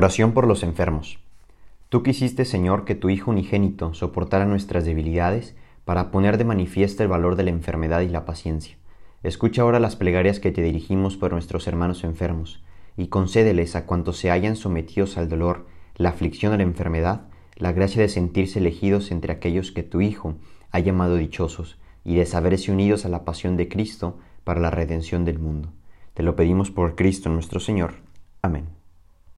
Oración por los enfermos. Tú quisiste, Señor, que tu Hijo unigénito soportara nuestras debilidades para poner de manifiesto el valor de la enfermedad y la paciencia. Escucha ahora las plegarias que te dirigimos por nuestros hermanos enfermos, y concédeles a cuantos se hayan sometidos al dolor, la aflicción a la enfermedad, la gracia de sentirse elegidos entre aquellos que tu Hijo ha llamado dichosos, y de saberse unidos a la pasión de Cristo para la redención del mundo. Te lo pedimos por Cristo nuestro Señor. Amén.